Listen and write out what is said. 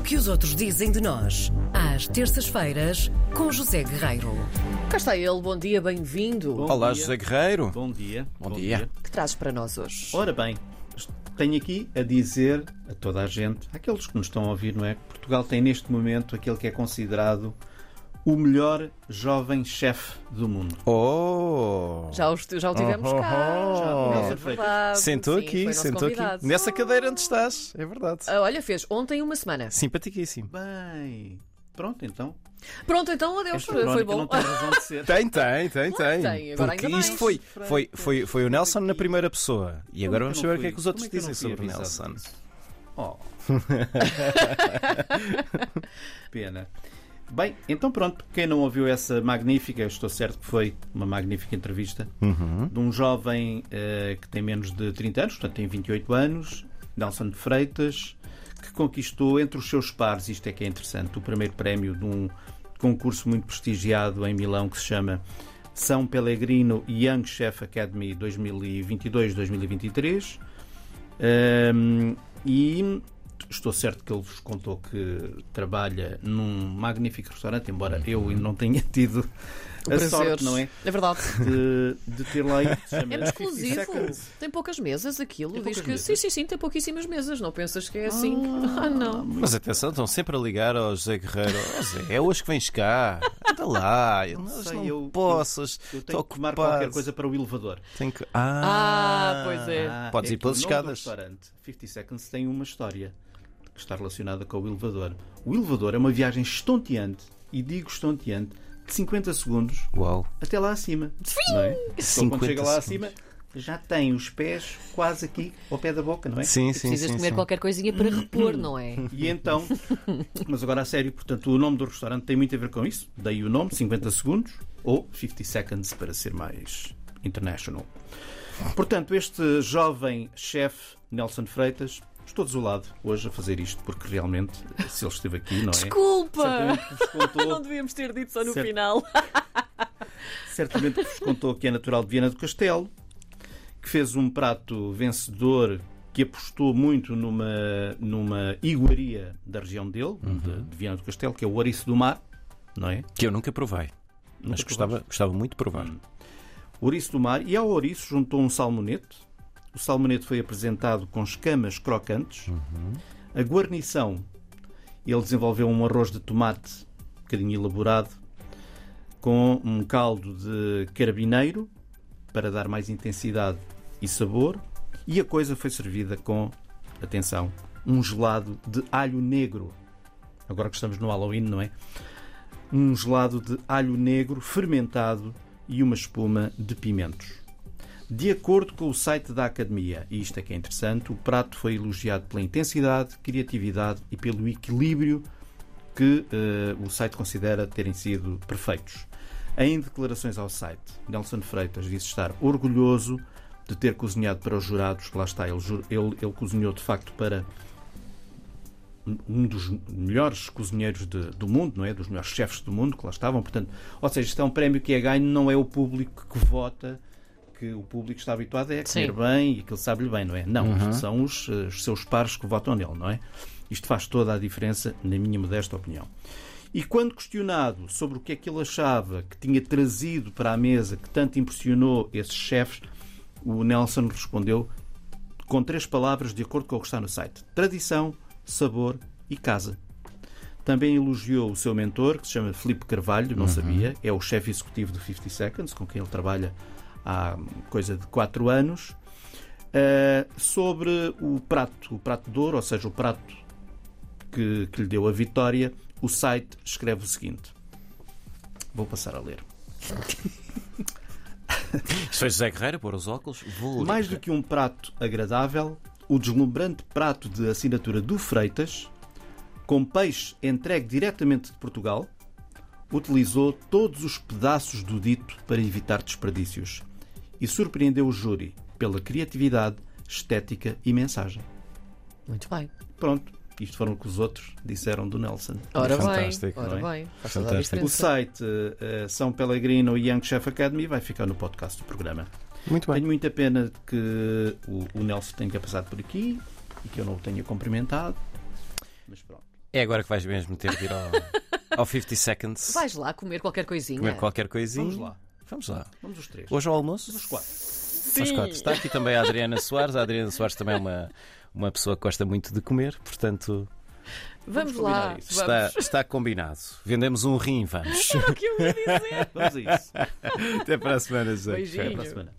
O que os outros dizem de nós, às terças-feiras, com José Guerreiro. Cá está ele, bom dia, bem-vindo. Bom Olá, dia. José Guerreiro. Bom dia. Bom dia. que trazes para nós hoje? Ora bem, tenho aqui a dizer a toda a gente, àqueles que nos estão a ouvir, não é? que Portugal tem neste momento aquele que é considerado o melhor jovem chefe do mundo. Oh! Já, os, já o tivemos Oh, cá. oh, Já, é verdade. Sentou Sim, aqui, sentou aqui. Nessa cadeira onde estás, é verdade. Ah, olha, fez ontem uma semana. Simpaticíssimo. Bem, pronto então. Pronto, então adeus, Esta foi bom. não tem razão de ser. Tem, tem, tem, tem. tem, agora Porque isto foi, foi, foi, foi o Nelson na primeira pessoa. E agora Como vamos saber o que é que os outros é que dizem sobre o Nelson. Oh. Pena. Bem, então pronto, quem não ouviu essa magnífica, estou certo que foi uma magnífica entrevista, Uhum. de um jovem eh, que tem menos de 30 anos, portanto tem 28 anos, Nelson de Freitas, que conquistou entre os seus pares, isto é que é interessante, o primeiro prémio de um concurso muito prestigiado em Milão que se chama São Pellegrino Young Chef Academy 2022-2023. Um, e estou certo que ele vos contou que trabalha num magnífico restaurante, embora eu não tenha tido O a prazer. sorte, não é? É verdade. De, de ter lá ido. É muito 50 exclusivo. Seconds. Tem poucas mesas aquilo. Tem Diz que mesas? sim, sim, sim, tem pouquíssimas mesas. Não pensas que é assim? Ah, não. Mas atenção, estão sempre a ligar ao José Guerreiro. Oh, Zé, é hoje que vens cá. Anda lá. Eu não, sei, não eu- possas. Eu Estou tenho que tomar ocupado. qualquer coisa para o elevador. Tenho que... Ah, pois é. Podes é ir pelas o escadas. restaurante 50 Seconds tem uma história que está relacionada com o elevador. O elevador é uma viagem estonteante, e digo estonteante, de 50 segundos Uau. até lá acima. Não é? Então, 50 quando chega lá segundos. acima, já tem os pés quase aqui ao pé da boca, não é? Sim, sim, Precisas sim. comer sim. qualquer coisinha para repor, não é? E então, mas agora a sério, portanto, o nome do restaurante tem muito a ver com isso. Daí o nome, 50 segundos, ou 50 seconds para ser mais international. Portanto, este jovem chefe, Nelson Freitas, estou desolado hoje a fazer isto, porque realmente, se ele esteve aqui, não é? Desculpa! Contou, Não devíamos ter dito só no Certo. final. certamente que vos contou que é natural de Viana do Castelo, que fez um prato vencedor que apostou muito numa, numa iguaria da região dele, de, de Viana do Castelo, que é o ouriço do mar, não é? Que eu nunca provei. Mas Nunca gostava, gostava muito de provar. Ouriço do mar, e ao ouriço juntou um salmonete. O salmonete foi apresentado com escamas crocantes. A guarnição, ele desenvolveu um arroz de tomate, um bocadinho elaborado, com um caldo de carabineiro, para dar mais intensidade e sabor. E a coisa foi servida com, atenção, um gelado de alho negro. Agora que estamos no Halloween, não é? Um gelado de alho negro fermentado e uma espuma de pimentos. De acordo com o site da Academia, e isto é que é interessante, o prato foi elogiado pela intensidade, criatividade e pelo equilíbrio que eh, o site considera terem sido perfeitos. Em declarações ao site, Nelson Freitas disse estar orgulhoso de ter cozinhado para os jurados, lá está, ele, ele, ele cozinhou de facto para um dos melhores cozinheiros de- do mundo, não é? Dos melhores chefes do mundo que lá estavam. Portanto, ou seja, isto é um prémio que é ganho, não é o público que vota, que o público está habituado a comer Sim. bem e que ele sabe-lhe bem, não é? Não, isto são os, eh, os seus pares que votam nele, não é? Isto faz toda a diferença, na minha modesta opinião. E quando questionado sobre o que é que ele achava que tinha trazido para a mesa que tanto impressionou esses chefes, o Nelson respondeu com três palavras de acordo com o que está no site: tradição, sabor e casa. Também elogiou o seu mentor, que se chama Filipe Carvalho, não sabia, é o chefe executivo do 50 Seconds, com quem ele trabalha há coisa de 4 anos, eh, sobre o prato, o prato de ouro, ou seja, o prato que, que lhe deu a vitória. O site escreve o seguinte: vou passar a ler. Foi José Guerreiro, pôr os óculos. Vou Mais do que um prato agradável, o deslumbrante prato de assinatura do Freitas, com peixe entregue diretamente de Portugal, utilizou todos os pedaços do dito para evitar desperdícios e surpreendeu o júri pela criatividade, estética e mensagem. Muito bem. Pronto, isto foram o que os outros disseram do Nelson. Ora Fantástico, bem, ora é? bem. Fantástico. O site eh, São Pellegrino Young Chef Academy vai ficar no podcast do programa. Muito bem. Tenho muita pena que o, o Nelson tenha passado por aqui e que eu não o tenha cumprimentado. Mas pronto. É agora que vais mesmo ter de ir ao, ao 50 Seconds Vais lá comer qualquer coisinha. comer qualquer coisinha. Vamos lá. Vamos lá. Vamos os três. Hoje ao almoço? Os quatro. Aos quatro. Está aqui também a Adriana Soares. A Adriana Soares também é uma, uma pessoa que gosta muito de comer, portanto Vamos, Vamos lá. isso. Vamos. está, está combinado. Vendemos um rim, vamos. O que eu ia dizer? Vamos a isso. Até para a semana, Zé. Beijinho. Até para a semana.